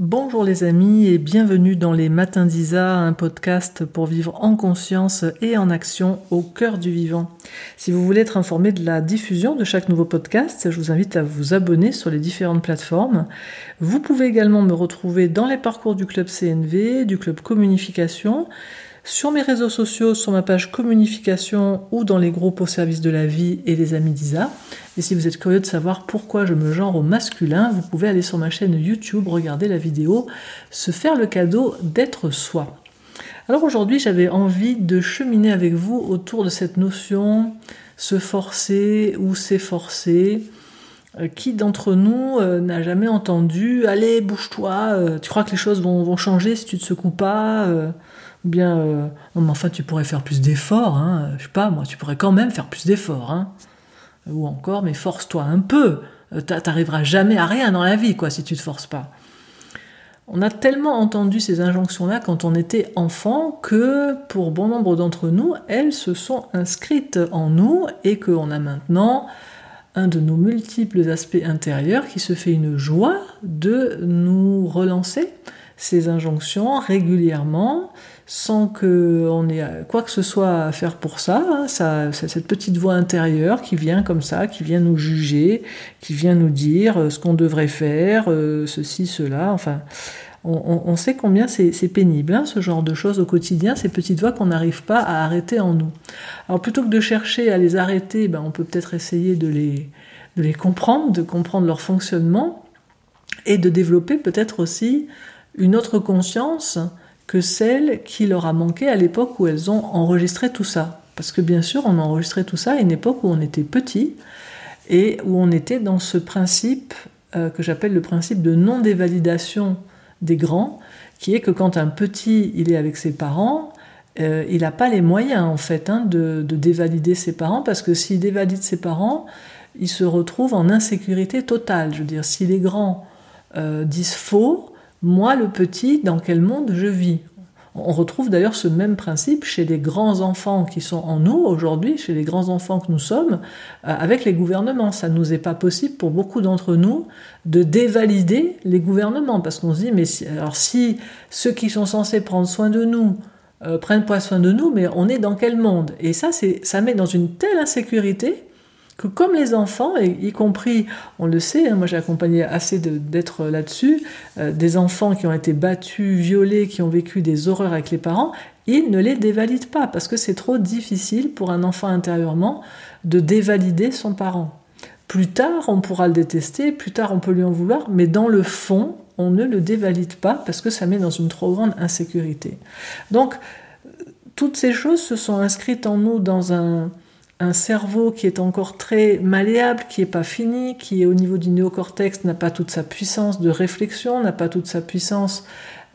Bonjour les amis et bienvenue dans les Matins d'Isa, un podcast pour vivre en conscience et en action au cœur du vivant. Si vous voulez être informé de la diffusion de chaque nouveau podcast, je vous invite à vous abonner sur les différentes plateformes. Vous pouvez également me retrouver dans les parcours du club CNV, du club Communication, sur mes réseaux sociaux, sur ma page communication ou dans les groupes au service de la vie et les amis d'Isa. Et si vous êtes curieux de savoir pourquoi je me genre au masculin, vous pouvez aller sur ma chaîne YouTube, regarder la vidéo, se faire le cadeau d'être soi. Alors aujourd'hui, j'avais envie de cheminer avec vous autour de cette notion se forcer ou s'efforcer. Euh, qui d'entre nous euh, n'a jamais entendu Allez, bouge-toi, euh, tu crois que les choses vont, vont, changer si tu te secoues pas bien, euh, enfin, tu pourrais faire plus d'efforts, hein, je sais pas, moi, tu pourrais quand même faire plus d'efforts, hein. Ou encore, mais force-toi un peu, euh, t'arriveras jamais à rien dans la vie, quoi, si tu te forces pas. On a tellement entendu ces injonctions-là quand on était enfant que pour bon nombre d'entre nous, elles se sont inscrites en nous et qu'on a maintenant un de nos multiples aspects intérieurs qui se fait une joie de nous relancer ces injonctions régulièrement sans qu'on ait quoi que ce soit à faire pour ça. Hein. cette petite voix intérieure qui vient comme ça, qui vient nous juger, qui vient nous dire euh, ce qu'on devrait faire, euh, ceci, cela. Enfin, on, sait combien c'est pénible, hein, ce genre de choses au quotidien, ces petites voix qu'on n'arrive pas à arrêter en nous. Alors plutôt que de chercher à les arrêter, ben, on peut peut-être essayer de les, de les comprendre, de comprendre leur fonctionnement et de développer peut-être aussi une autre conscience que celle qui leur a manqué à l'époque où elles ont enregistré tout ça. Parce que bien sûr, on a enregistré tout ça à une époque où on était petit et où on était dans ce principe euh, que j'appelle le principe de non-dévalidation des grands, qui est que quand un petit il est avec ses parents, euh, il n'a pas les moyens en fait hein, de, dévalider ses parents parce que s'il dévalide ses parents, il se retrouve en insécurité totale. Je veux dire, si les grands euh, disent faux, moi le petit, dans quel monde je vis? On retrouve d'ailleurs ce même principe chez les grands enfants qui sont en nous aujourd'hui, chez les grands enfants que nous sommes, euh, avec les gouvernements. Ça ne nous est pas possible pour beaucoup d'entre nous de dévalider les gouvernements parce qu'on se dit mais si, alors ceux qui sont censés prendre soin de nous euh, prennent pas soin de nous, mais on est dans quel monde? Et ça, ça met dans une telle insécurité que comme les enfants, y compris, on le sait, hein, moi j'ai accompagné assez d'être là-dessus, euh, des enfants qui ont été battus, violés, qui ont vécu des horreurs avec les parents, ils ne les dévalident pas parce que c'est trop difficile pour un enfant intérieurement de dévalider son parent. Plus tard, on pourra le détester, plus tard, on peut lui en vouloir, mais dans le fond, on ne le dévalide pas parce que ça met dans une trop grande insécurité. Donc, toutes ces choses se sont inscrites en nous dans un, cerveau qui est encore très malléable, qui n'est pas fini, qui au niveau du néocortex n'a pas toute sa puissance de réflexion, n'a pas toute sa puissance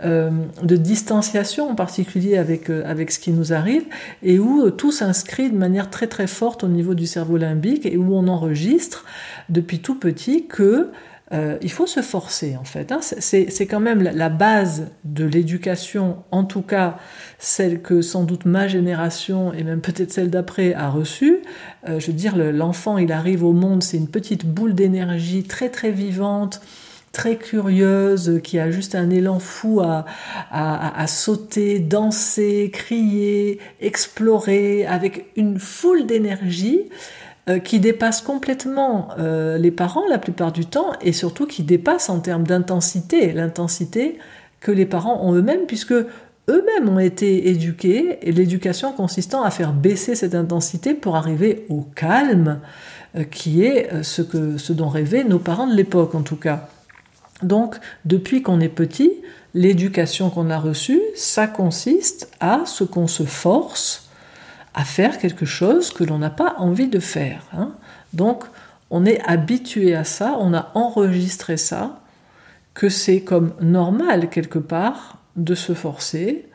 euh, de distanciation en particulier avec, euh, avec ce qui nous arrive, et où euh, tout s'inscrit de manière très très forte au niveau du cerveau limbique, et où on enregistre depuis tout petit que euh, il faut se forcer en fait. Hein. C'est quand même la, base de l'éducation, en tout cas celle que sans doute ma génération et même peut-être celle d'après a reçue. Euh, je veux dire, l'enfant, il arrive au monde, c'est une petite boule d'énergie très très vivante très curieuse, qui a juste un élan fou à, à, sauter, danser, crier, explorer, avec une foule d'énergie. Euh, qui dépasse complètement euh, les parents la plupart du temps et surtout qui dépasse en termes d'intensité, l'intensité que les parents ont eux-mêmes, puisque eux-mêmes ont été éduqués, et l'éducation consistant à faire baisser cette intensité pour arriver au calme, euh, qui est ce, que, ce dont rêvaient nos parents de l'époque en tout cas. Donc, depuis qu'on est petit, l'éducation qu'on a reçue, ça consiste à ce qu'on se force à faire quelque chose que l'on n'a pas envie de faire. Hein. Donc, on est habitué à ça, on a enregistré ça, que c'est comme normal quelque part de se forcer,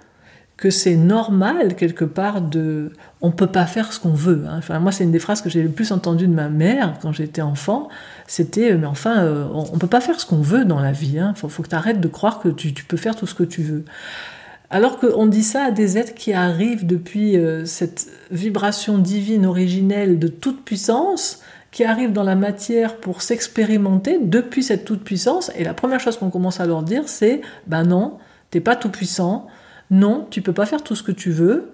que c'est normal quelque part de... On peut pas faire ce qu'on veut. Hein. Moi, c'est une des phrases que j'ai le plus entendues de ma mère quand j'étais enfant. C'était, mais enfin, euh, on, ne peut pas faire ce qu'on veut dans la vie. Il hein. faut, que tu arrêtes de croire que tu peux faire tout ce que tu veux. Alors qu'on dit ça à des êtres qui arrivent depuis euh, cette vibration divine originelle de toute puissance, qui arrivent dans la matière pour s'expérimenter depuis cette toute-puissance. Et la première chose qu'on commence à leur dire, c'est ben non, t'es pas tout puissant, non, tu peux pas faire tout ce que tu veux,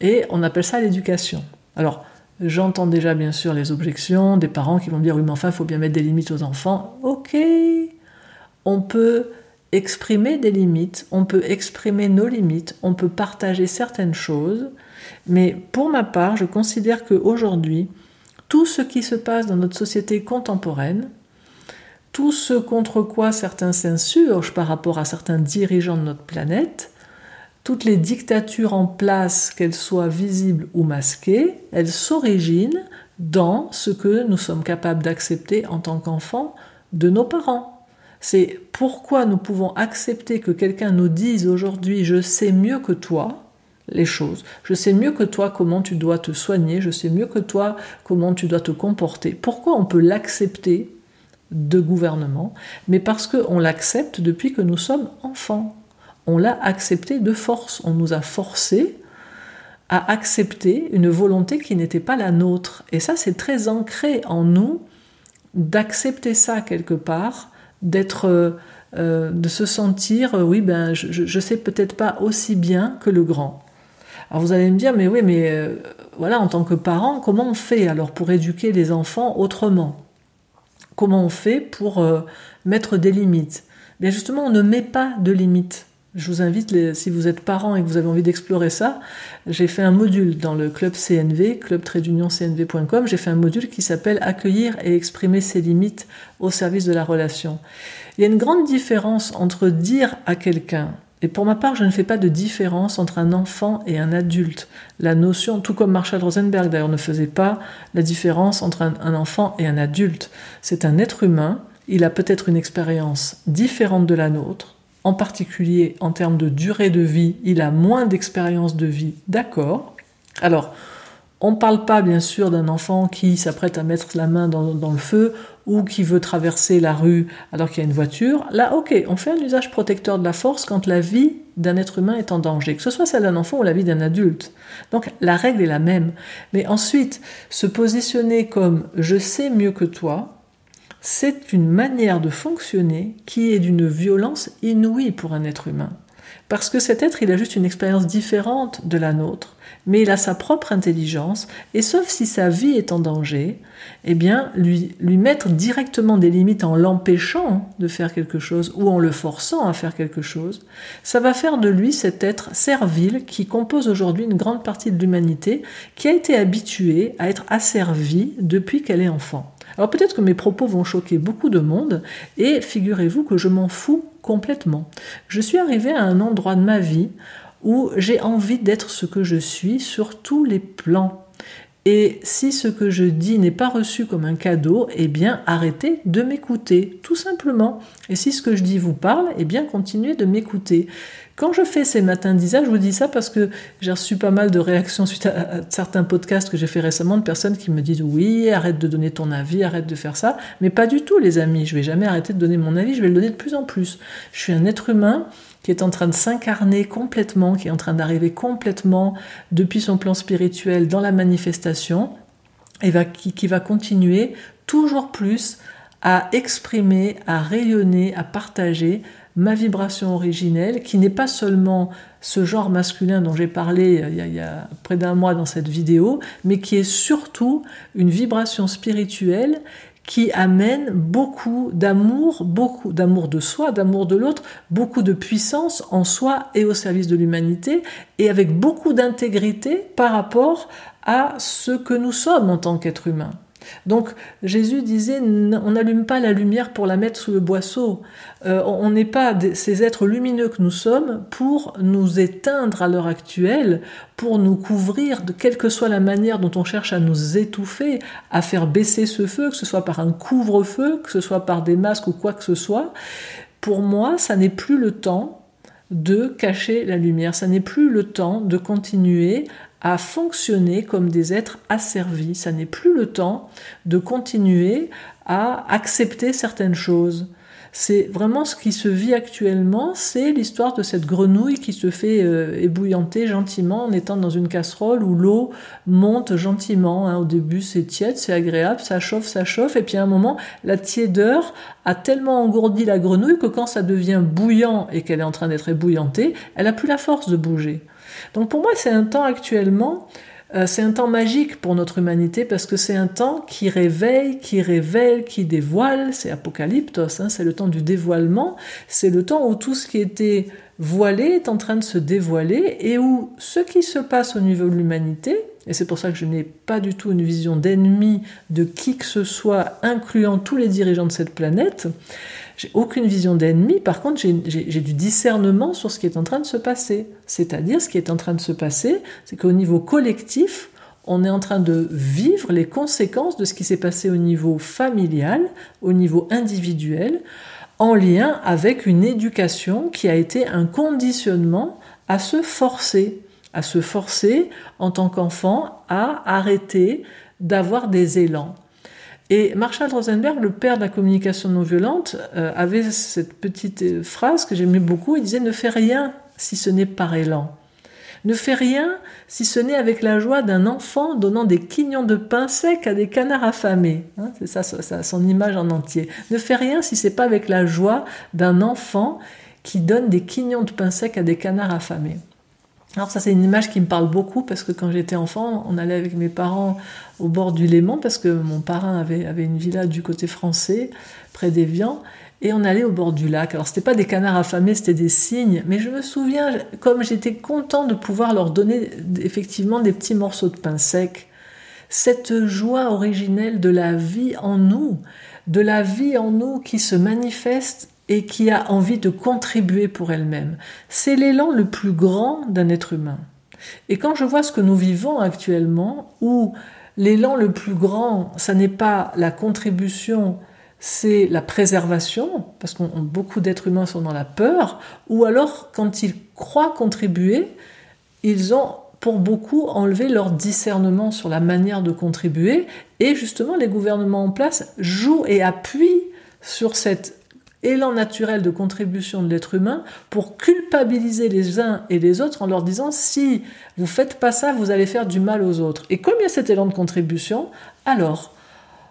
et on appelle ça l'éducation. Alors, j'entends déjà bien sûr les objections des parents qui vont dire oui, mais enfin, il faut bien mettre des limites aux enfants. Ok, on peut exprimer des limites, on peut exprimer nos limites, on peut partager certaines choses, mais pour ma part, je considère qu'aujourd'hui, tout ce qui se passe dans notre société contemporaine, tout ce contre quoi certains s'insurgent par rapport à certains dirigeants de notre planète, toutes les dictatures en place, qu'elles soient visibles ou masquées, elles s'originent dans ce que nous sommes capables d'accepter en tant qu'enfants de nos parents. C'est pourquoi nous pouvons accepter que quelqu'un nous dise aujourd'hui je sais mieux que toi les choses, je sais mieux que toi comment tu dois te soigner, je sais mieux que toi comment tu dois te comporter. Pourquoi on peut l'accepter de gouvernement Mais parce qu'on l'accepte depuis que nous sommes enfants. On l'a accepté de force, on nous a forcé à accepter une volonté qui n'était pas la nôtre. Et ça, c'est très ancré en nous d'accepter ça quelque part d'être, euh, euh, de se sentir, euh, oui, ben, je, sais peut-être pas aussi bien que le grand. Alors vous allez me dire, mais oui, mais voilà, en tant que parent, comment on fait alors pour éduquer les enfants autrement? Comment on fait pour mettre des limites? Bien justement, on ne met pas de limites. Je vous invite, si vous êtes parent et que vous avez envie d'explorer ça, j'ai fait un module dans le club CNV, club cnv.com, j'ai fait un module qui s'appelle Accueillir et exprimer ses limites au service de la relation. Il y a une grande différence entre dire à quelqu'un, et pour ma part, je ne fais pas de différence entre un enfant et un adulte. La notion, tout comme Marshall Rosenberg d'ailleurs ne faisait pas la différence entre un enfant et un adulte. C'est un être humain, il a peut-être une expérience différente de la nôtre, en particulier en termes de durée de vie, il a moins d'expérience de vie, d'accord. Alors, on ne parle pas bien sûr d'un enfant qui s'apprête à mettre la main dans, le feu ou qui veut traverser la rue alors qu'il y a une voiture. Là, ok, on fait un usage protecteur de la force quand la vie d'un être humain est en danger, que ce soit celle d'un enfant ou la vie d'un adulte. Donc la règle est la même. Mais ensuite, se positionner comme je sais mieux que toi, c'est une manière de fonctionner qui est d'une violence inouïe pour un être humain. Parce que cet être, il a juste une expérience différente de la nôtre, mais il a sa propre intelligence, et sauf si sa vie est en danger, eh bien, lui, lui mettre directement des limites en l'empêchant de faire quelque chose ou en le forçant à faire quelque chose, ça va faire de lui cet être servile qui compose aujourd'hui une grande partie de l'humanité, qui a été habituée à être asservie depuis qu'elle est enfant. Alors peut-être que mes propos vont choquer beaucoup de monde, et figurez-vous que je m'en fous complètement. Je suis arrivée à un endroit de ma vie où j'ai envie d'être ce que je suis sur tous les plans. Et si ce que je dis n'est pas reçu comme un cadeau, eh bien arrêtez de m'écouter, tout simplement. Et si ce que je dis vous parle, eh bien continuez de m'écouter. Quand je fais ces matins d'Isa, je vous dis ça parce que j'ai reçu pas mal de réactions suite à, certains podcasts que j'ai fait récemment de personnes qui me disent oui, arrête de donner ton avis, arrête de faire ça. Mais pas du tout, les amis. Je vais jamais arrêter de donner mon avis, je vais le donner de plus en plus. Je suis un être humain qui est en train de s'incarner complètement, qui est en train d'arriver complètement depuis son plan spirituel dans la manifestation, et qui va continuer toujours plus à exprimer, à rayonner, à partager ma vibration originelle, qui n'est pas seulement ce genre masculin dont j'ai parlé euh, il y, a, près d'un mois dans cette vidéo, mais qui est surtout une vibration spirituelle qui amène beaucoup d'amour, beaucoup d'amour de soi, d'amour de l'autre, beaucoup de puissance en soi et au service de l'humanité, et avec beaucoup d'intégrité par rapport à ce que nous sommes en tant qu'être humain. Donc Jésus disait, on n'allume pas la lumière pour la mettre sous le boisseau. Euh, on n'est pas ces êtres lumineux que nous sommes pour nous éteindre à l'heure actuelle, pour nous couvrir de quelle que soit la manière dont on cherche à nous étouffer, à faire baisser ce feu, que ce soit par un couvre-feu, que ce soit par des masques ou quoi que ce soit. Pour moi, ça n'est plus le temps de cacher la lumière, ça n'est plus le temps de continuer à fonctionner comme des êtres asservis. Ça n'est plus le temps de continuer à accepter certaines choses. C'est vraiment ce qui se vit actuellement, c'est l'histoire de cette grenouille qui se fait euh, ébouillanter gentiment en étant dans une casserole où l'eau monte gentiment. Hein. Au début, c'est tiède, c'est agréable, ça chauffe, ça chauffe, et puis à un moment, la tiédeur a tellement engourdi la grenouille que quand ça devient bouillant et qu'elle est en train d'être ébouillantée, elle a plus la force de bouger. Donc pour moi, c'est un temps actuellement euh, c'est un temps magique pour notre humanité parce que c'est un temps qui réveille, qui révèle, qui dévoile. C'est apocalyptos, hein, c'est le temps du dévoilement. C'est le temps où tout ce qui était voilé est en train de se dévoiler et où ce qui se passe au niveau de l'humanité, et c'est pour ça que je n'ai pas du tout une vision d'ennemi de qui que ce soit, incluant tous les dirigeants de cette planète, j'ai aucune vision d'ennemi, par contre j'ai du discernement sur ce qui est en train de se passer. C'est-à-dire ce qui est en train de se passer, c'est qu'au niveau collectif, on est en train de vivre les conséquences de ce qui s'est passé au niveau familial, au niveau individuel, en lien avec une éducation qui a été un conditionnement à se forcer, à se forcer en tant qu'enfant à arrêter d'avoir des élans. Et Marshall Rosenberg, le père de la communication non violente, euh, avait cette petite euh, phrase que j'aimais beaucoup. Il disait Ne fais rien si ce n'est par élan. Ne fais rien si ce n'est avec la joie d'un enfant donnant des quignons de pain sec à des canards affamés. Hein, c'est ça, ça, son image en entier. Ne fais rien si c'est pas avec la joie d'un enfant qui donne des quignons de pain sec à des canards affamés. Alors ça c'est une image qui me parle beaucoup parce que quand j'étais enfant, on allait avec mes parents au bord du Léman parce que mon parrain avait, avait une villa du côté français, près d'Evian, et on allait au bord du lac. Alors c'était pas des canards affamés, c'était des cygnes, mais je me souviens comme j'étais content de pouvoir leur donner effectivement des petits morceaux de pain sec. Cette joie originelle de la vie en nous, de la vie en nous qui se manifeste et qui a envie de contribuer pour elle-même. C'est l'élan le plus grand d'un être humain. Et quand je vois ce que nous vivons actuellement, où l'élan le plus grand, ça n'est pas la contribution, c'est la préservation, parce que beaucoup d'êtres humains sont dans la peur, ou alors quand ils croient contribuer, ils ont pour beaucoup enlevé leur discernement sur la manière de contribuer, et justement les gouvernements en place jouent et appuient sur cette élan naturel de contribution de l'être humain pour culpabiliser les uns et les autres en leur disant si vous faites pas ça, vous allez faire du mal aux autres. Et comme cet élan de contribution, alors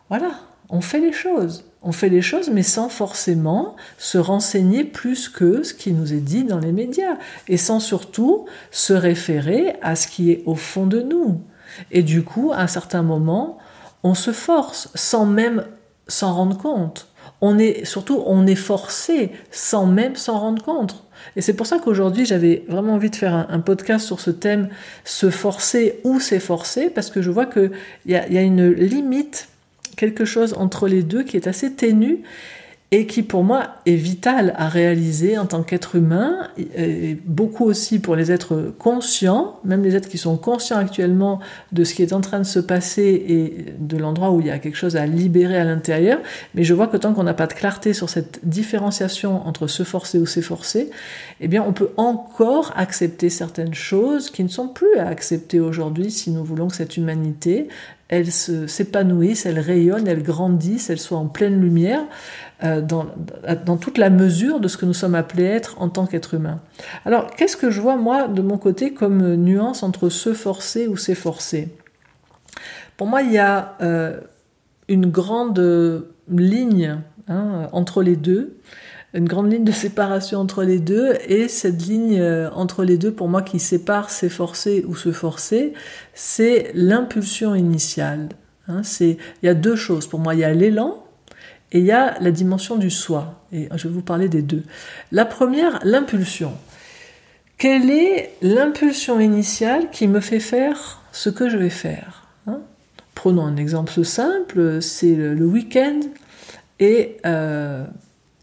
voilà, on fait les choses. On fait les choses, mais sans forcément se renseigner plus que ce qui nous est dit dans les médias, et sans surtout se référer à ce qui est au fond de nous. Et du coup, à un certain moment, on se force, sans même s'en rendre compte on est surtout on est forcé sans même s'en rendre compte. Et c'est pour ça qu'aujourd'hui j'avais vraiment envie de faire un, podcast sur ce thème, se forcer ou s'efforcer, parce que je vois qu'il y y a une limite, quelque chose entre les deux qui est assez ténue et qui pour moi est vital à réaliser en tant qu'être humain, et beaucoup aussi pour les êtres conscients, même les êtres qui sont conscients actuellement de ce qui est en train de se passer et de l'endroit où il y a quelque chose à libérer à l'intérieur. Mais je vois que tant qu'on n'a pas de clarté sur cette différenciation entre se forcer ou s'efforcer, eh bien on peut encore accepter certaines choses qui ne sont plus à accepter aujourd'hui si nous voulons que cette humanité elle s'épanouisse, elle rayonne, elle grandisse, elle soit en pleine lumière. Euh, dans, toute la mesure de ce que nous sommes appelés à être en tant qu'être humain. Alors, qu'est-ce que je vois, moi, de mon côté, comme nuance entre se forcer ou s'efforcer? Pour moi, il y a euh, une grande ligne hein, entre les deux, une grande ligne de séparation entre les deux, et cette ligne euh, entre les deux, pour moi, qui sépare s'efforcer ou se forcer, c'est l'impulsion initiale. Hein, il y a deux choses. Pour moi, il y a l'élan, et il y a la dimension du soi. Et je vais vous parler des deux. La première, l'impulsion. Quelle est l'impulsion initiale qui me fait faire ce que je vais faire hein? Prenons un exemple simple, c'est le, week-end et euh,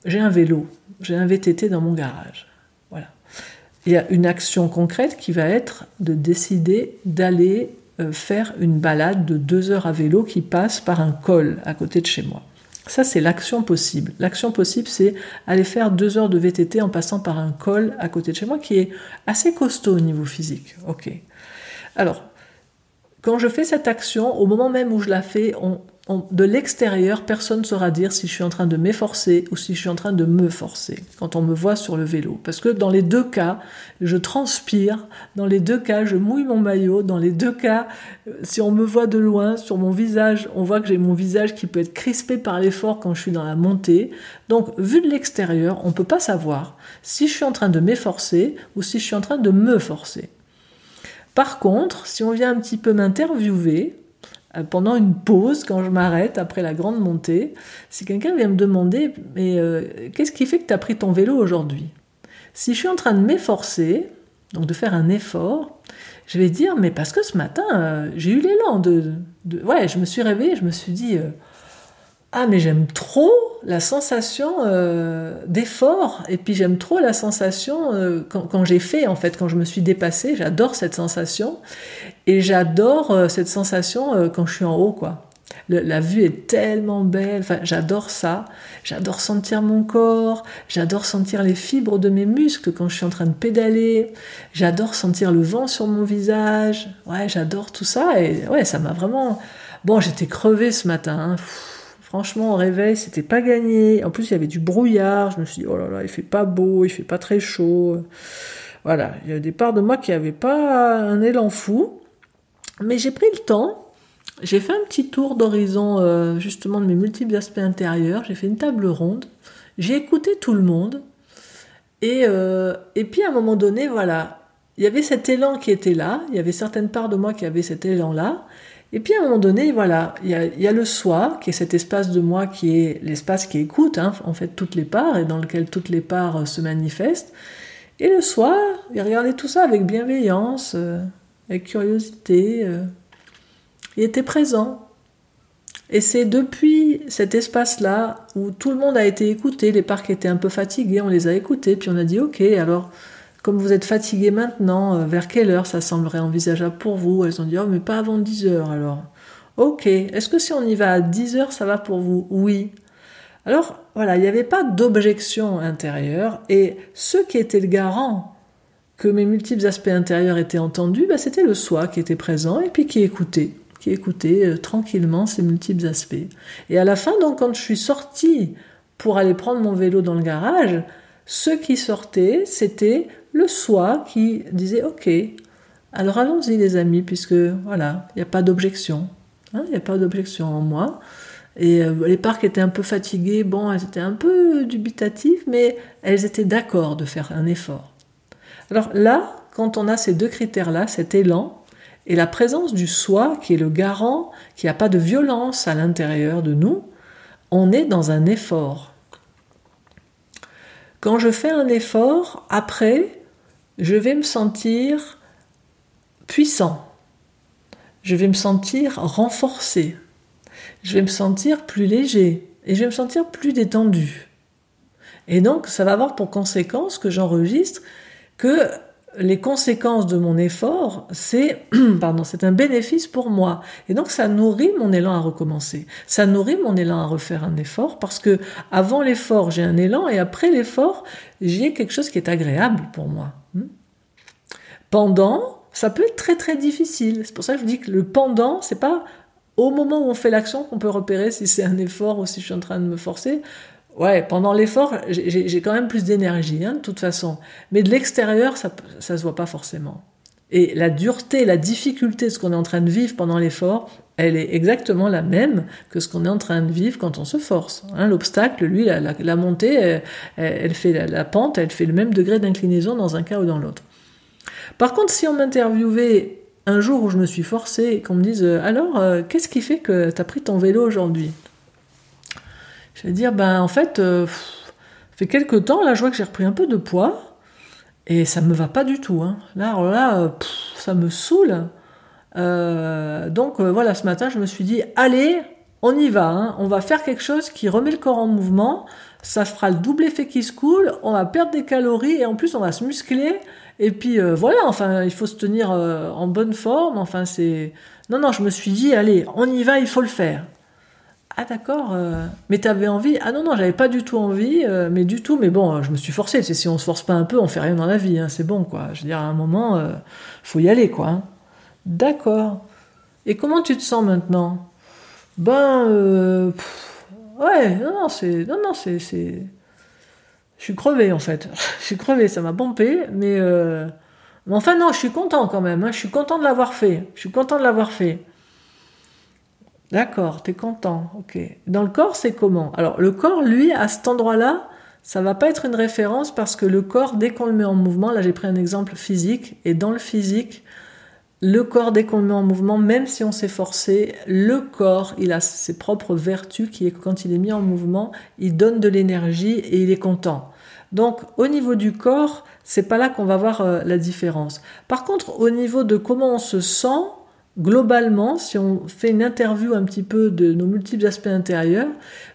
j'ai un vélo, j'ai un VTT dans mon garage. Voilà. Il y a une action concrète qui va être de décider d'aller euh, faire une balade de deux heures à vélo qui passe par un col à côté de chez moi. Ça, c'est l'action possible. L'action possible, c'est aller faire deux heures de VTT en passant par un col à côté de chez moi qui est assez costaud au niveau physique. Ok. Alors, quand je fais cette action, au moment même où je la fais, on, de l'extérieur, personne ne saura dire si je suis en train de m'efforcer ou si je suis en train de me forcer quand on me voit sur le vélo. Parce que dans les deux cas, je transpire, dans les deux cas, je mouille mon maillot, dans les deux cas, euh, si on me voit de loin, sur mon visage, on voit que j'ai mon visage qui peut être crispé par l'effort quand je suis dans la montée. Donc, vu de l'extérieur, on ne peut pas savoir si je suis en train de m'efforcer ou si je suis en train de me forcer. Par contre, si on vient un petit peu m'interviewer, pendant une pause, quand je m'arrête après la grande montée, si quelqu'un vient me demander Mais euh, qu'est-ce qui fait que tu as pris ton vélo aujourd'hui? Si je suis en train de m'efforcer, donc de faire un effort, je vais dire Mais parce que ce matin, euh, j'ai eu l'élan de, de, Ouais, je me suis réveillée, je me suis dit ah mais j'aime trop la sensation euh, d'effort. Et puis j'aime trop la sensation euh, quand, j'ai fait en fait quand je me suis dépassée j'adore cette sensation. Et j'adore euh, cette sensation quand je suis en haut quoi. La vue est tellement belle. Enfin j'adore ça. J'adore sentir mon corps. J'adore sentir les fibres de mes muscles quand je suis en train de pédaler. J'adore sentir le vent sur mon visage. Ouais j'adore tout ça. Et ouais ça m'a vraiment bon j'étais crevée ce matin hein. Franchement, au réveil, c'était pas gagné. En plus, il y avait du brouillard. Je me suis dit, oh là là, il fait pas beau, il fait pas très chaud. Voilà, il y a des parts de moi qui n'avaient pas un élan fou. Mais j'ai pris le temps. J'ai fait un petit tour d'horizon, euh, justement, de mes multiples aspects intérieurs. J'ai fait une table ronde. J'ai écouté tout le monde. Et, euh, et puis, à un moment donné, voilà, il y avait cet élan qui était là. Il y avait certaines parts de moi qui avaient cet élan-là. Et puis à un moment donné, voilà, il y a, le soi, qui est cet espace de moi qui est l'espace qui écoute, hein, en fait, toutes les parts, et dans lequel toutes les parts euh, se manifestent. Et le soi, il regardait tout ça avec bienveillance, euh, avec curiosité. Euh. il était présent. Et c'est depuis cet espace-là où tout le monde a été écouté, les parcs étaient un peu fatigués, on les a écoutés, puis on a dit ok, alors comme vous êtes fatigué maintenant, euh, vers quelle heure ça semblerait envisageable pour vous? Elles ont dit, oh, mais pas avant 10 heures alors. Ok, est-ce que si on y va à 10 heures, ça va pour vous? Oui. Alors voilà, il n'y avait pas d'objection intérieure, et ce qui était le garant que mes multiples aspects intérieurs étaient entendus, bah, c'était le soi qui était présent et puis qui écoutait, qui écoutait euh, tranquillement ces multiples aspects. Et à la fin, donc, quand je suis sortie pour aller prendre mon vélo dans le garage, ce qui sortait, c'était le soi qui disait ok, alors allons-y les amis, puisque voilà, il n'y a pas d'objection. Hein, il n'y a pas d'objection en moi. Et euh, les parcs étaient un peu fatigués, bon, elles étaient un peu dubitatives, mais elles étaient d'accord de faire un effort. Alors là, quand on a ces deux critères-là, cet élan et la présence du soi qui est le garant, qui n'a pas de violence à l'intérieur de nous, on est dans un effort. Quand je fais un effort, après, je vais me sentir puissant, je vais me sentir renforcé, je vais me sentir plus léger et je vais me sentir plus détendu. Et donc, ça va avoir pour conséquence que j'enregistre que les conséquences de mon effort, c'est pardon, c'est un bénéfice pour moi. Et donc ça nourrit mon élan à recommencer. Ça nourrit mon élan à refaire un effort parce que avant l'effort, j'ai un élan et après l'effort, j'ai quelque chose qui est agréable pour moi. Hmm? Pendant, ça peut être très très difficile. C'est pour ça que je dis que le pendant, c'est pas au moment où on fait l'action qu'on peut repérer si c'est un effort ou si je suis en train de me forcer. Ouais, pendant l'effort, j'ai quand même plus d'énergie, hein, de toute façon. Mais de l'extérieur, ça, ça se voit pas forcément. Et la dureté, la difficulté de ce qu'on est en train de vivre pendant l'effort, elle est exactement la même que ce qu'on est en train de vivre quand on se force. Hein, L'obstacle, lui, la, montée, elle, fait la, pente, elle fait le même degré d'inclinaison dans un cas ou dans l'autre. Par contre, si on m'interviewait un jour où je me suis forcée et qu'on me dise alors, euh, qu'est-ce qui fait que tu as pris ton vélo aujourd'hui? Je vais dire, ben en fait, euh, fait quelques temps, là, je vois que j'ai repris un peu de poids et ça me va pas du tout. Hein. Là, là, euh, ça me saoule. Euh, donc voilà, ce matin, je me suis dit, allez, on y va. Hein. On va faire quelque chose qui remet le corps en mouvement. Ça fera le double effet qui se coule. On va perdre des calories et en plus, on va se muscler. Et puis voilà, enfin, il faut se tenir en bonne forme. Enfin, c'est. Non, non, je me suis dit, allez, on y va, il faut le faire. Ah d'accord, euh, mais t'avais envie Ah non, non, j'avais pas du tout envie, euh, mais du tout, mais bon, je me suis forcé, si on se force pas un peu, on fait rien dans la vie, hein, c'est bon, quoi. Je veux dire, à un moment, euh, faut y aller, quoi. Hein. D'accord. Et comment tu te sens maintenant? Ben, euh, ouais, non, non, c'est, non, non, c'est, je suis crevé en fait. je suis crevé, ça m'a pompé, mais, euh, mais enfin non, je suis content quand même. Hein. je suis content de l'avoir fait. Je suis content de l'avoir fait. D'accord, t'es content, ok. Dans le corps, c'est comment? Alors, le corps, lui, à cet endroit-là, ça va pas être une référence parce que le corps, dès qu'on le met en mouvement, là j'ai pris un exemple physique, et dans le physique, le corps, dès qu'on le met en mouvement, même si on s'est forcé, le corps, il a ses propres vertus qui est que quand il est mis en mouvement, il donne de l'énergie et il est content. Donc, au niveau du corps, c'est pas là qu'on va voir euh, la différence. Par contre, au niveau de comment on se sent, globalement, si on fait une interview un petit peu de nos multiples aspects intérieurs,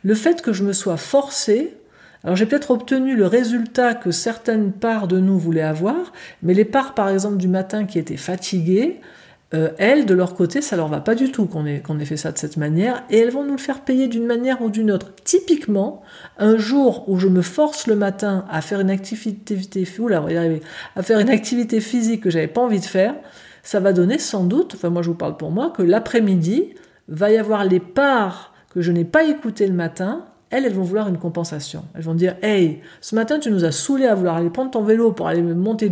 le fait que je me sois forcé, alors j'ai peut-être obtenu le résultat que certaines parts de nous voulaient avoir, mais les parts par exemple du matin qui étaient fatiguées, euh, elles, de leur côté, ça leur va pas du tout qu'on ait, ait fait ça de cette manière, et elles vont nous le faire payer d'une manière ou d'une autre. Typiquement, un jour où je me force le matin à faire une activité, là, y arriver, à faire une activité physique que j'avais pas envie de faire, ça va donner sans doute, enfin moi je vous parle pour moi, que l'après-midi va y avoir les parts que je n'ai pas écoutées le matin elles, elles vont vouloir une compensation. Elles vont dire Hey, ce matin, tu nous as saoulé à vouloir aller prendre ton vélo pour aller monter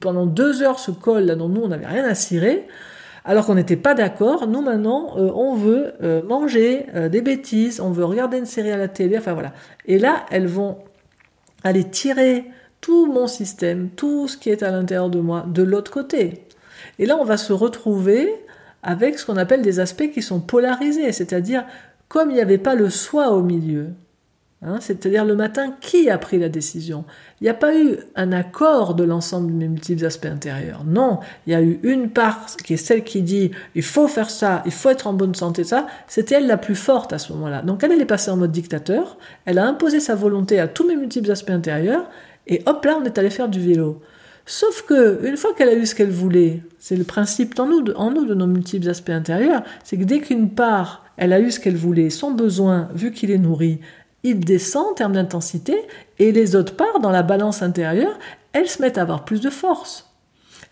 pendant deux heures ce col là dont nous, on n'avait rien à cirer. Alors qu'on n'était pas d'accord, nous maintenant, euh, on veut euh, manger euh, des bêtises, on veut regarder une série à la télé, enfin voilà. Et là, elles vont aller tirer tout mon système, tout ce qui est à l'intérieur de moi, de l'autre côté. Et là, on va se retrouver avec ce qu'on appelle des aspects qui sont polarisés, c'est-à-dire comme il n'y avait pas le soi au milieu, hein, c'est-à-dire le matin, qui a pris la décision? Il n'y a pas eu un accord de l'ensemble de mes multiples aspects intérieurs. Non, il y a eu une part qui est celle qui dit il faut faire ça, il faut être en bonne santé, ça. C'était elle la plus forte à ce moment-là. Donc elle, elle est passée en mode dictateur, elle a imposé sa volonté à tous mes multiples aspects intérieurs, et hop là, on est allé faire du vélo. Sauf que, une fois qu'elle a eu ce qu'elle voulait, c'est le principe en nous, en nous de nos multiples aspects intérieurs, c'est que dès qu'une part elle a eu ce qu'elle voulait, son besoin, vu qu'il est nourri, il descend en termes d'intensité, et les autres parts, dans la balance intérieure, elles se mettent à avoir plus de force.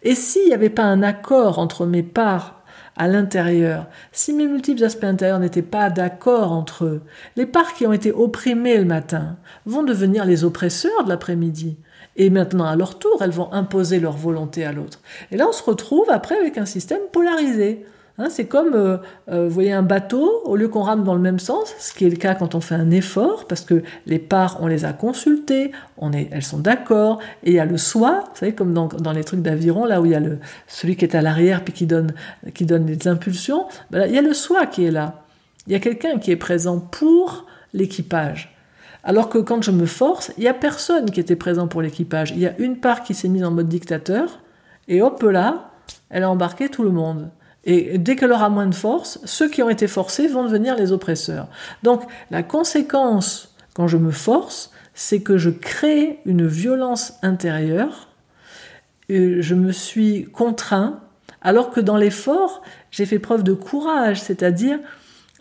Et s'il n'y avait pas un accord entre mes parts à l'intérieur, si mes multiples aspects intérieurs n'étaient pas d'accord entre eux, les parts qui ont été opprimées le matin vont devenir les oppresseurs de l'après-midi. Et maintenant, à leur tour, elles vont imposer leur volonté à l'autre. Et là, on se retrouve après avec un système polarisé. Hein, c'est comme, euh, euh, vous voyez, un bateau, au lieu qu'on rame dans le même sens, ce qui est le cas quand on fait un effort, parce que les parts, on les a consultées, on est, elles sont d'accord, et il y a le soi, vous savez, comme dans, les trucs d'aviron, là où il y a le, celui qui est à l'arrière puis qui donne, qui donne les impulsions, ben il y a le soi qui est là. Il y a quelqu'un qui est présent pour l'équipage. Alors que quand je me force, il n'y a personne qui était présent pour l'équipage. Il y a une part qui s'est mise en mode dictateur, et hop là, elle a embarqué tout le monde. Et dès qu'elle aura moins de force, ceux qui ont été forcés vont devenir les oppresseurs. Donc la conséquence, quand je me force, c'est que je crée une violence intérieure, je me suis contraint, alors que dans l'effort, j'ai fait preuve de courage, c'est-à-dire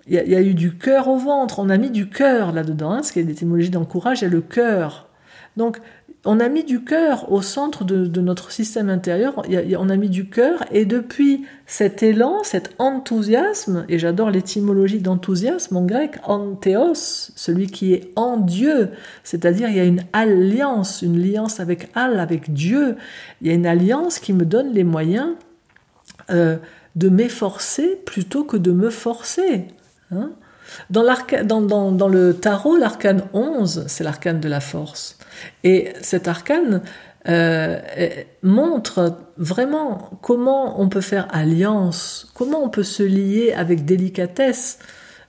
il y, a eu du cœur au ventre, on a mis du cœur là-dedans, hein, ce qui est l'étymologie dans courage, il y a le cœur. Donc on a mis du cœur au centre de, notre système intérieur, on a mis du cœur, et depuis cet élan, cet enthousiasme, et j'adore l'étymologie d'enthousiasme en grec, anthéos, celui qui est en Dieu, c'est-à-dire il y a une alliance, une alliance avec Al, avec Dieu, il y a une alliance qui me donne les moyens euh, de m'efforcer plutôt que de me forcer. Hein. Dans, le tarot, l'arcane 11, c'est l'arcane de la force. Et cet arcane euh, montre vraiment comment on peut faire alliance, comment on peut se lier avec délicatesse.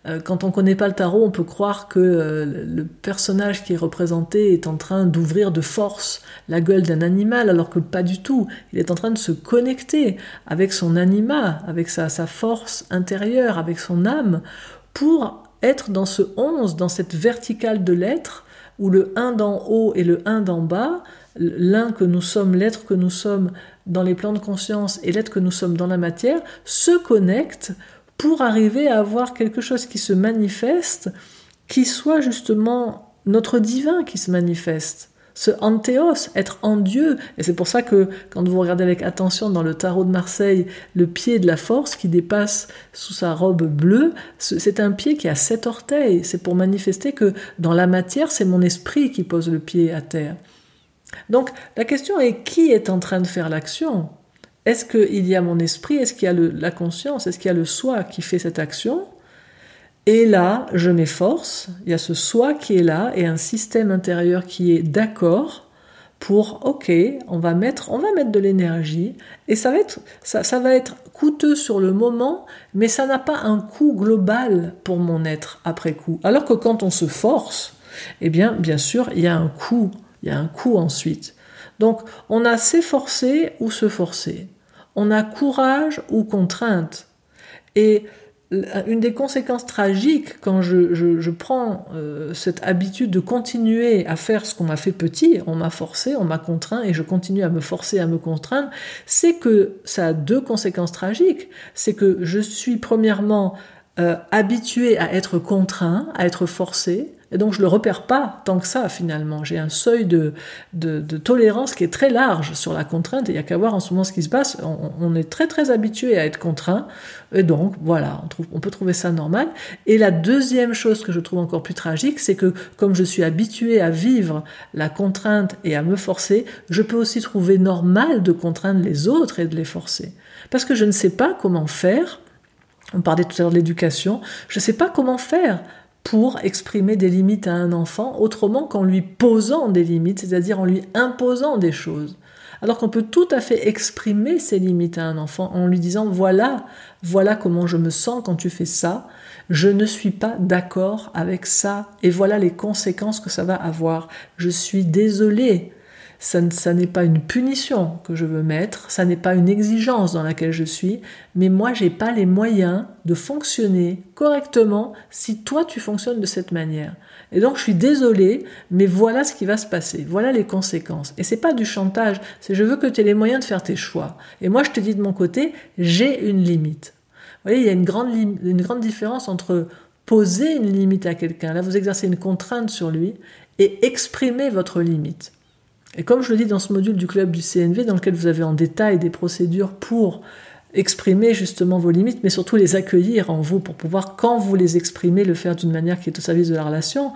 Euh, quand on ne connaît pas le tarot, on peut croire que euh, le personnage qui est représenté est en train d'ouvrir de force la gueule d'un animal, alors que pas du tout. Il est en train de se connecter avec son anima, avec sa force intérieure, avec son âme, pour être dans ce 11, dans cette verticale de l'être, où le un d'en haut et le un d'en bas, l'un que nous sommes, l'être que nous sommes dans les plans de conscience et l'être que nous sommes dans la matière, se connectent pour arriver à avoir quelque chose qui se manifeste, qui soit justement notre divin qui se manifeste. Ce antéos, être en Dieu. Et c'est pour ça que quand vous regardez avec attention dans le tarot de Marseille, le pied de la force qui dépasse sous sa robe bleue, c'est un pied qui a sept orteils. C'est pour manifester que dans la matière, c'est mon esprit qui pose le pied à terre. Donc la question est qui est en train de faire l'action? Est-ce qu'il y a mon esprit? Est-ce qu'il y a la conscience? Est-ce qu'il y a le soi qui fait cette action? Et là, je m'efforce, il y a ce soi qui est là et un système intérieur qui est d'accord pour OK, on va mettre on va mettre de l'énergie et ça va être ça, va être coûteux sur le moment, mais ça n'a pas un coût global pour mon être après coup. Alors que quand on se force, eh bien bien sûr, il y a un coût, il y a un coût ensuite. Donc, on a s'efforcer ou se forcer. On a courage ou contrainte. Et une des conséquences tragiques quand je, prends euh, cette habitude de continuer à faire ce qu'on m'a fait petit, on m'a forcé, on m'a contraint et je continue à me forcer, à me contraindre, c'est que ça a deux conséquences tragiques. C'est que je suis premièrement euh, habitué à être contraint, à être forcé, et donc je le repère pas tant que ça finalement. J'ai un seuil de, de, tolérance qui est très large sur la contrainte il y a qu'à voir en ce moment ce qui se passe. On, est très très habitué à être contraint et donc voilà, on, on peut trouver ça normal. Et la deuxième chose que je trouve encore plus tragique, c'est que comme je suis habitué à vivre la contrainte et à me forcer, je peux aussi trouver normal de contraindre les autres et de les forcer. Parce que je ne sais pas comment faire. On parlait tout à l'heure de l'éducation. Je ne sais pas comment faire pour exprimer des limites à un enfant autrement qu'en lui posant des limites, c'est-à-dire en lui imposant des choses. Alors qu'on peut tout à fait exprimer ses limites à un enfant en lui disant voilà, voilà comment je me sens quand tu fais ça, je ne suis pas d'accord avec ça et voilà les conséquences que ça va avoir. Je suis désolé ça, n'est pas une punition que je veux mettre, ça n'est pas une exigence dans laquelle je suis, mais moi j'ai pas les moyens de fonctionner correctement si toi tu fonctionnes de cette manière. Et donc je suis désolée, mais voilà ce qui va se passer, voilà les conséquences. Et c'est pas du chantage, c'est je veux que tu aies les moyens de faire tes choix. Et moi je te dis de mon côté, j'ai une limite. Vous voyez, il y a une grande, une grande différence entre poser une limite à quelqu'un, là vous exercez une contrainte sur lui, et exprimer votre limite. Et comme je le dis dans ce module du club du CNV, dans lequel vous avez en détail des procédures pour exprimer justement vos limites, mais surtout les accueillir en vous pour pouvoir, quand vous les exprimez, le faire d'une manière qui est au service de la relation.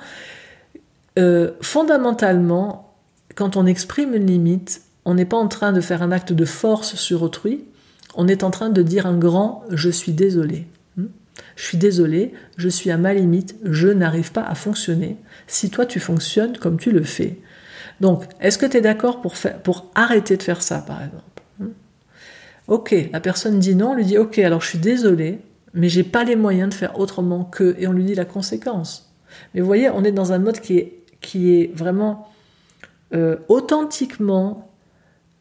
Euh, fondamentalement, quand on exprime une limite, on n'est pas en train de faire un acte de force sur autrui, on est en train de dire un grand je suis désolé. Hmm? Je suis désolé, je suis à ma limite, je n'arrive pas à fonctionner. Si toi tu fonctionnes comme tu le fais, donc, est-ce que tu es d'accord pour, arrêter de faire ça, par exemple? Ok, la personne dit non, on lui dit ok, alors je suis désolé, mais j'ai pas les moyens de faire autrement que, et on lui dit la conséquence. Mais vous voyez, on est dans un mode qui est, qui est vraiment euh, authentiquement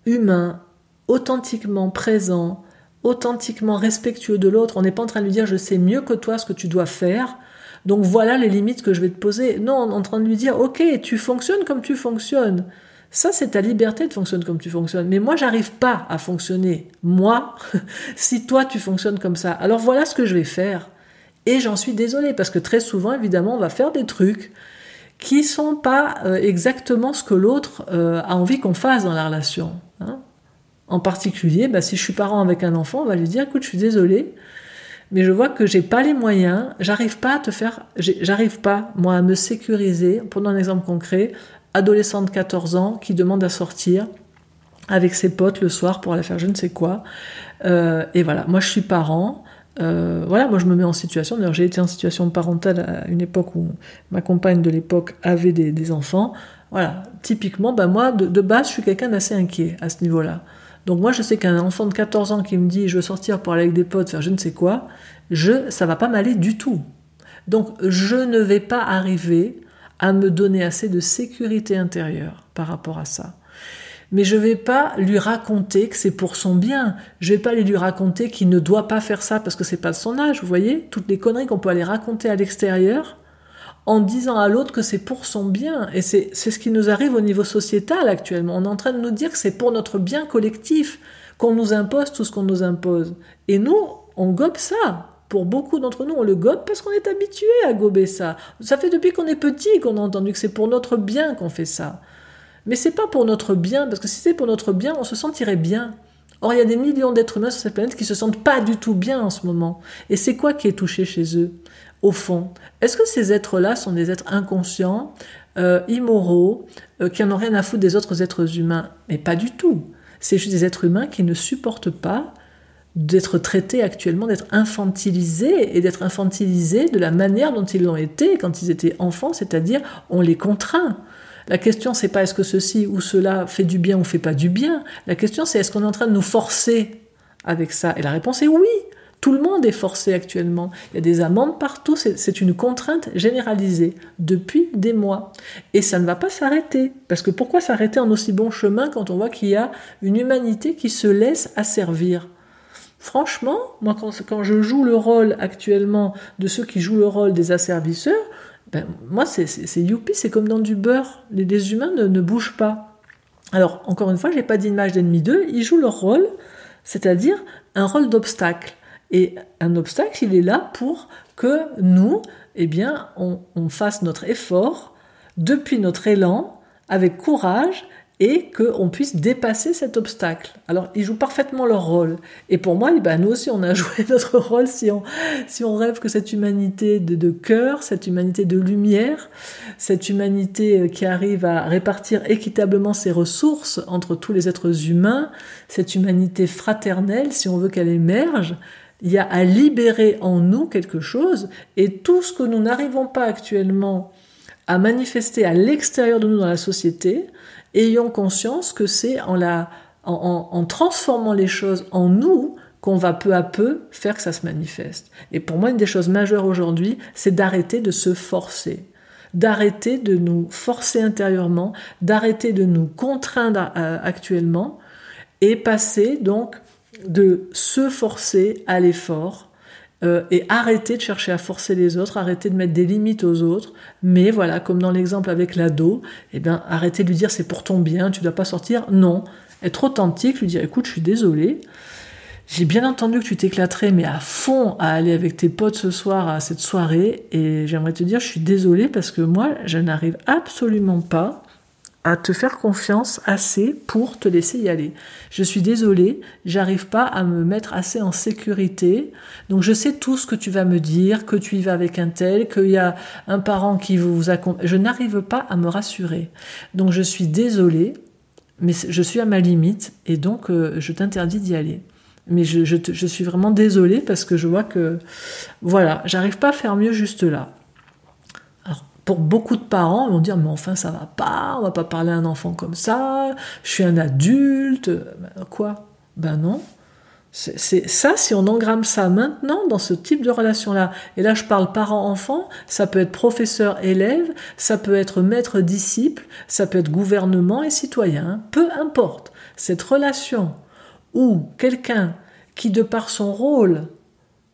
humain, authentiquement présent, authentiquement respectueux de l'autre. On n'est pas en train de lui dire je sais mieux que toi ce que tu dois faire, donc voilà les limites que je vais te poser. Non, en train de lui dire, ok, tu fonctionnes comme tu fonctionnes. Ça, c'est ta liberté de fonctionner comme tu fonctionnes. Mais moi, j'arrive pas à fonctionner. Moi, si toi, tu fonctionnes comme ça. Alors voilà ce que je vais faire. Et j'en suis désolée, parce que très souvent, évidemment, on va faire des trucs qui sont pas euh, exactement ce que l'autre euh, a envie qu'on fasse dans la relation. Hein. En particulier, bah, si je suis parent avec un enfant, on va lui dire, écoute, je suis désolée, mais je vois que j'ai pas les moyens, j'arrive pas à te faire, j'arrive pas, moi, à me sécuriser. Prenons un exemple concret, adolescent de 14 ans qui demande à sortir avec ses potes le soir pour aller faire je ne sais quoi. Euh, et voilà, moi je suis parent, euh, voilà, moi je me mets en situation, d'ailleurs j'ai été en situation parentale à une époque où ma compagne de l'époque avait des, enfants. Voilà, typiquement, bah moi de, de base je suis quelqu'un d'assez inquiet à ce niveau-là. Donc moi, je sais qu'un enfant de 14 ans qui me dit je veux sortir pour aller avec des potes, faire je ne sais quoi, je, ça va pas m'aller du tout. Donc je ne vais pas arriver à me donner assez de sécurité intérieure par rapport à ça. Mais je vais pas lui raconter que c'est pour son bien. Je vais pas lui raconter qu'il ne doit pas faire ça parce que c'est pas de son âge. Vous voyez, toutes les conneries qu'on peut aller raconter à l'extérieur, en disant à l'autre que c'est pour son bien. Et c'est ce qui nous arrive au niveau sociétal actuellement. On est en train de nous dire que c'est pour notre bien collectif qu'on nous impose tout ce qu'on nous impose. Et nous, on gobe ça. Pour beaucoup d'entre nous, on le gobe parce qu'on est habitué à gober ça. Ça fait depuis qu'on est petit qu'on a entendu que c'est pour notre bien qu'on fait ça. Mais c'est pas pour notre bien, parce que si c'est pour notre bien, on se sentirait bien. Or, il y a des millions d'êtres humains sur cette planète qui se sentent pas du tout bien en ce moment. Et c'est quoi qui est touché chez eux, au fond Est-ce que ces êtres-là sont des êtres inconscients, euh, immoraux, euh, qui en ont rien à foutre des autres êtres humains? Mais pas du tout. C'est juste des êtres humains qui ne supportent pas d'être traités actuellement, d'être infantilisés et d'être infantilisés de la manière dont ils l'ont été quand ils étaient enfants, c'est-à-dire on les contraint. La question, c'est pas est-ce que ceci ou cela fait du bien ou fait pas du bien. La question, c'est est-ce qu'on est en train de nous forcer avec ça Et la réponse est oui. Tout le monde est forcé actuellement. Il y a des amendes partout. C'est une contrainte généralisée depuis des mois. Et ça ne va pas s'arrêter. Parce que pourquoi s'arrêter en aussi bon chemin quand on voit qu'il y a une humanité qui se laisse asservir? Franchement, moi, quand, je joue le rôle actuellement de ceux qui jouent le rôle des asservisseurs, ben, moi, c'est youpi, c'est comme dans du beurre. Les, humains ne, bougent pas. Alors, encore une fois, je n'ai pas d'image d'ennemi d'eux, ils jouent leur rôle, c'est-à-dire un rôle d'obstacle. Et un obstacle, il est là pour que nous, eh bien, on fasse notre effort depuis notre élan, avec courage, et qu'on puisse dépasser cet obstacle. Alors, ils jouent parfaitement leur rôle. Et pour moi, ben, nous aussi, on a joué notre rôle si on, si on rêve que cette humanité de, de cœur, cette humanité de lumière, cette humanité euh, qui arrive à répartir équitablement ses ressources entre tous les êtres humains, cette humanité fraternelle, si on veut qu'elle émerge, il y a à libérer en nous quelque chose, et tout ce que nous n'arrivons pas actuellement à manifester à l'extérieur de nous dans la société, ayons conscience que c'est en, la, en, transformant les choses en nous qu'on va peu à peu faire que ça se manifeste. Et pour moi, une des choses majeures aujourd'hui, c'est d'arrêter de se forcer, d'arrêter de nous forcer intérieurement, d'arrêter de nous contraindre actuellement, et passer donc de se forcer à l'effort, euh, et arrêter de chercher à forcer les autres, arrêter de mettre des limites aux autres, mais voilà, comme dans l'exemple avec l'ado, eh bien, arrêter de lui dire c'est pour ton bien, tu dois pas sortir, non, être authentique, lui dire écoute, je suis désolé, j'ai bien entendu que tu t'éclaterais, mais à fond à aller avec tes potes ce soir à cette soirée, et j'aimerais te dire je suis désolé parce que moi, je n'arrive absolument pas à te faire confiance assez pour te laisser y aller. Je suis désolée, j'arrive pas à me mettre assez en sécurité. Donc je sais tout ce que tu vas me dire, que tu y vas avec un tel, qu'il y a un parent qui vous accompagne. Je n'arrive pas à me rassurer. Donc je suis désolée, mais je suis à ma limite et donc euh, je t'interdis d'y aller. Mais je, je, je suis vraiment désolée parce que je vois que voilà, j'arrive pas à faire mieux juste là pour beaucoup de parents, ils vont dire mais enfin ça va pas, on va pas parler à un enfant comme ça, je suis un adulte, ben, quoi? Ben non. C'est ça, si on engramme ça maintenant dans ce type de relation-là, et là je parle parent-enfant, ça peut être professeur-élève, ça peut être maître-disciple, ça peut être gouvernement et citoyen, peu importe. Cette relation où quelqu'un qui de par son rôle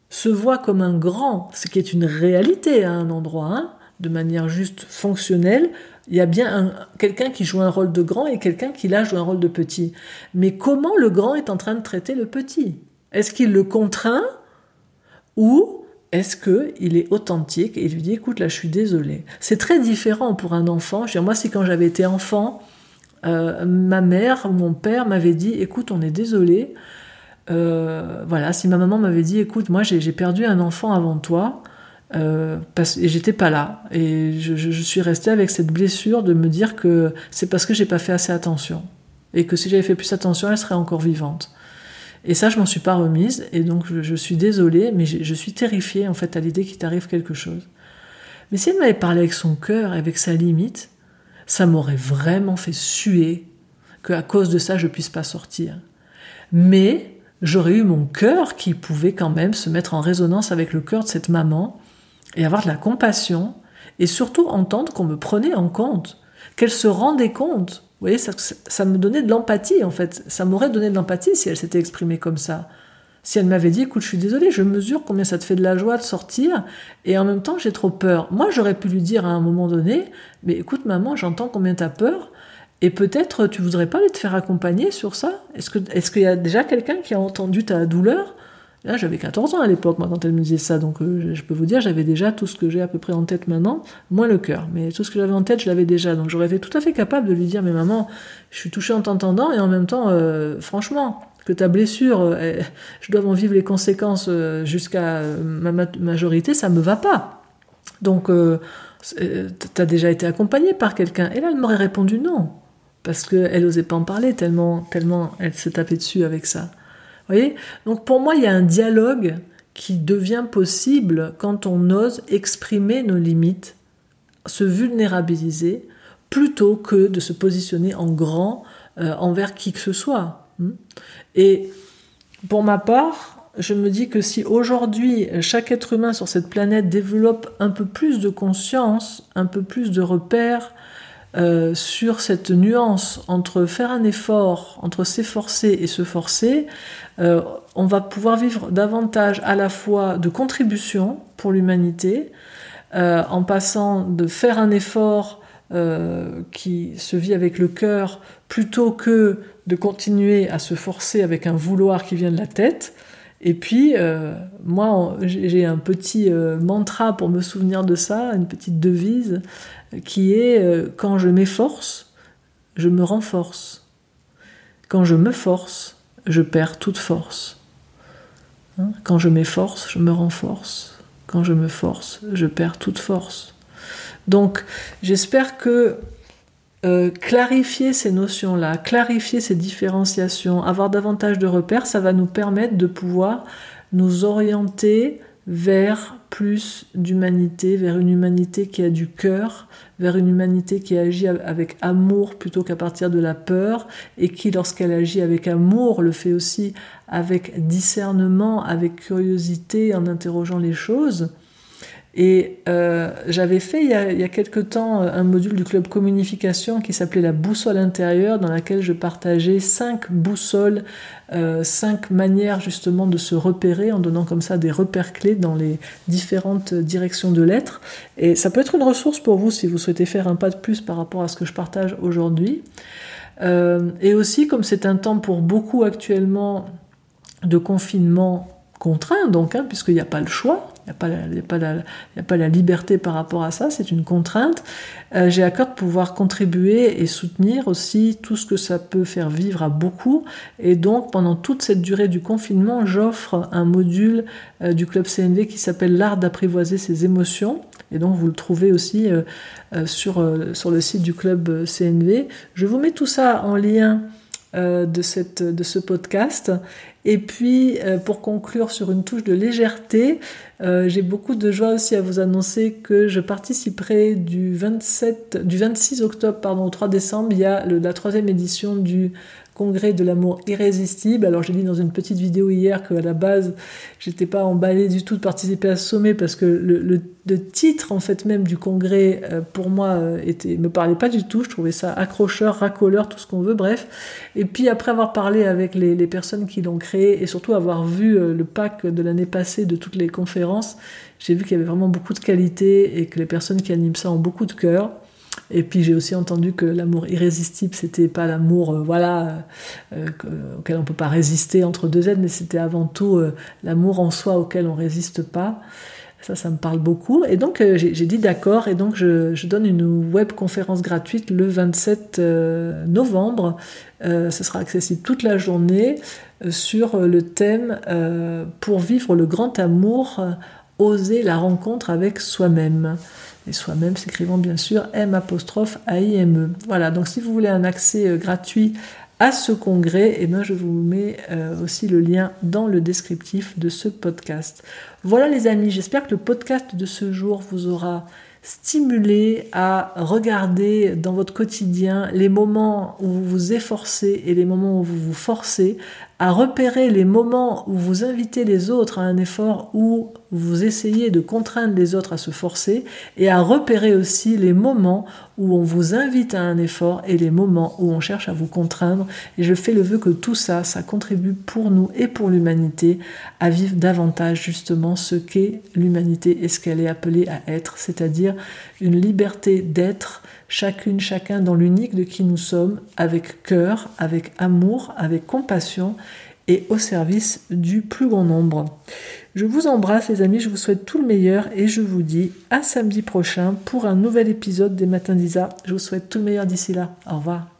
se voit comme un grand, ce qui est une réalité à un endroit, hein, de manière juste fonctionnelle, il y a bien quelqu'un qui joue un rôle de grand et quelqu'un qui là joue un rôle de petit. Mais comment le grand est en train de traiter le petit? Est-ce qu'il le contraint ou est-ce qu'il est authentique et il lui dit écoute là je suis désolé C'est très différent pour un enfant. Je moi si quand j'avais été enfant, euh, ma mère ou mon père m'avait dit écoute on est désolé. Euh, voilà, si ma maman m'avait dit écoute moi j'ai perdu un enfant avant toi, euh, parce, et j'étais pas là. Et je, je, suis restée avec cette blessure de me dire que c'est parce que j'ai pas fait assez attention. Et que si j'avais fait plus attention, elle serait encore vivante. Et ça, je m'en suis pas remise. Et donc, je, je suis désolée, mais je, je, suis terrifiée, en fait, à l'idée qu'il t'arrive quelque chose. Mais si elle m'avait parlé avec son cœur, avec sa limite, ça m'aurait vraiment fait suer que à cause de ça, je puisse pas sortir. Mais j'aurais eu mon cœur qui pouvait quand même se mettre en résonance avec le cœur de cette maman et avoir de la compassion et surtout entendre qu'on me prenait en compte, qu'elle se rendait compte. Vous voyez, ça, me donnait de l'empathie en fait. Ça m'aurait donné de l'empathie si elle s'était exprimée comme ça. Si elle m'avait dit, écoute, je suis désolée, je mesure combien ça te fait de la joie de sortir, et en même temps, j'ai trop peur. Moi, j'aurais pu lui dire à un moment donné, mais écoute, maman, j'entends combien tu as peur, et peut-être tu voudrais pas aller te faire accompagner sur ça? Est-ce qu'il est y a déjà quelqu'un qui a entendu ta douleur? Là, j'avais 14 ans à l'époque, moi, quand elle me disait ça, donc euh, je peux vous dire, j'avais déjà tout ce que j'ai à peu près en tête maintenant, moins le cœur. Mais tout ce que j'avais en tête, je l'avais déjà. Donc j'aurais été tout à fait capable de lui dire, mais maman, je suis touchée en t'entendant, et en même temps, euh, franchement, que ta blessure, euh, je dois en vivre les conséquences jusqu'à ma majorité, ça me va pas. Donc, t'as déjà été accompagnée par quelqu'un. Et là, elle m'aurait répondu non. Parce qu'elle n'osait pas en parler tellement, tellement elle se tapait dessus avec ça. Donc pour moi, il y a un dialogue qui devient possible quand on ose exprimer nos limites, se vulnérabiliser, plutôt que de se positionner en grand euh, envers qui que ce soit. Hmm? Et pour ma part, je me dis que si aujourd'hui chaque être humain sur cette planète développe un peu plus de conscience, un peu plus de repères, euh, sur cette nuance entre faire un effort, entre s'efforcer et se forcer, euh, on va pouvoir vivre davantage à la fois de contribution pour l'humanité, euh, en passant de faire un effort qui se vit avec le cœur, plutôt que de continuer à se forcer avec un vouloir qui vient de la tête. Et puis, moi, j'ai un petit mantra pour me souvenir de ça, une petite devise qui est euh, quand je m'efforce, je me renforce. Quand je me force, je perds toute force. Hein? quand je m'efforce, je me renforce. Quand je me force, je perds toute force. Donc, j'espère que euh, clarifier ces notions-là, clarifier ces différenciations, avoir davantage de repères, ça va nous permettre de pouvoir nous orienter vers plus d'humanité, vers une humanité qui a du cœur, vers une humanité qui agit avec amour plutôt qu'à partir de la peur, et qui, lorsqu'elle agit avec amour, le fait aussi avec discernement, avec curiosité, en interrogeant les choses. Et euh, j'avais fait il y, a, il y, a, quelque temps un module du club communication qui s'appelait la boussole intérieure, dans laquelle je partageais cinq boussoles, euh, cinq manières justement de se repérer, en donnant comme ça des repères clés dans les différentes directions de l'être. Et ça peut être une ressource pour vous si vous souhaitez faire un pas de plus par rapport à ce que je partage aujourd'hui. Euh, et aussi, comme c'est un temps pour beaucoup actuellement de confinement contraint, donc, hein, puisqu'il n'y a pas le choix, n'y a, pas la, a, pas la liberté par rapport à ça, c'est une contrainte. Euh, j'ai à cœur de pouvoir contribuer et soutenir aussi tout ce que ça peut faire vivre à beaucoup. Et donc, pendant toute cette durée du confinement, j'offre un module euh, du club CNV qui s'appelle L'art d'apprivoiser ses émotions. Et donc, vous le trouvez aussi euh, sur, sur le site du club CNV. Je vous mets tout ça en lien de, cette, de ce podcast. Et puis, euh, pour conclure sur une touche de légèreté, euh, j'ai beaucoup de joie aussi à vous annoncer que je participerai du 27, du 26 octobre pardon, au 3 décembre. Il y a la troisième édition du congrès de l'amour irrésistible. Alors j'ai dit dans une petite vidéo hier qu'à la base, j'étais pas emballée du tout de participer à ce sommet parce que le, titre en fait même du congrès euh, pour moi euh, était me parlait pas du tout. Je trouvais ça accrocheur, racoleur, tout ce qu'on veut, bref. Et puis après avoir parlé avec les, personnes qui l'ont créé et surtout avoir vu euh, le pack de l'année passée de toutes les conférences, j'ai vu qu'il y avait vraiment beaucoup de qualité et que les personnes qui animent ça ont beaucoup de cœur. Et puis j'ai aussi entendu que l'amour irrésistible, c'était pas l'amour, euh, voilà, euh, auquel on peut pas résister entre deux êtres, mais c'était avant tout euh, l'amour en soi auquel on résiste pas. Ça, ça me parle beaucoup. Et donc j'ai dit d'accord, et donc je, je, donne une web conférence gratuite le 27 novembre. ce sera accessible toute la journée sur le thème pour vivre le grand amour, oser la rencontre avec soi-même et soi-même s'écrivant bien sûr M apostrophe A-I-M-E. Voilà, donc si vous voulez un accès euh, gratuit à ce congrès, et eh ben je vous mets euh, aussi le lien dans le descriptif de ce podcast. Voilà les amis, j'espère que le podcast de ce jour vous aura stimulé à regarder dans votre quotidien les moments où vous vous efforcez et les moments où vous vous forcez, à repérer les moments où vous invitez les autres à un effort, où vous essayez de contraindre les autres à se forcer, et à repérer aussi les moments où on vous invite à un effort et les moments où on cherche à vous contraindre. Et je fais le vœu que tout ça, ça contribue pour nous et pour l'humanité à vivre davantage justement ce qu'est l'humanité et ce qu'elle est appelée à être, c'est-à-dire une liberté d'être, chacune, chacun dans l'unique de qui nous sommes, avec cœur, avec amour, avec compassion, et au service du plus grand nombre. Je vous embrasse les amis, je vous souhaite tout le meilleur et je vous dis à samedi prochain pour un nouvel épisode des Matins d'Isa. Je vous souhaite tout le meilleur d'ici là. Au revoir.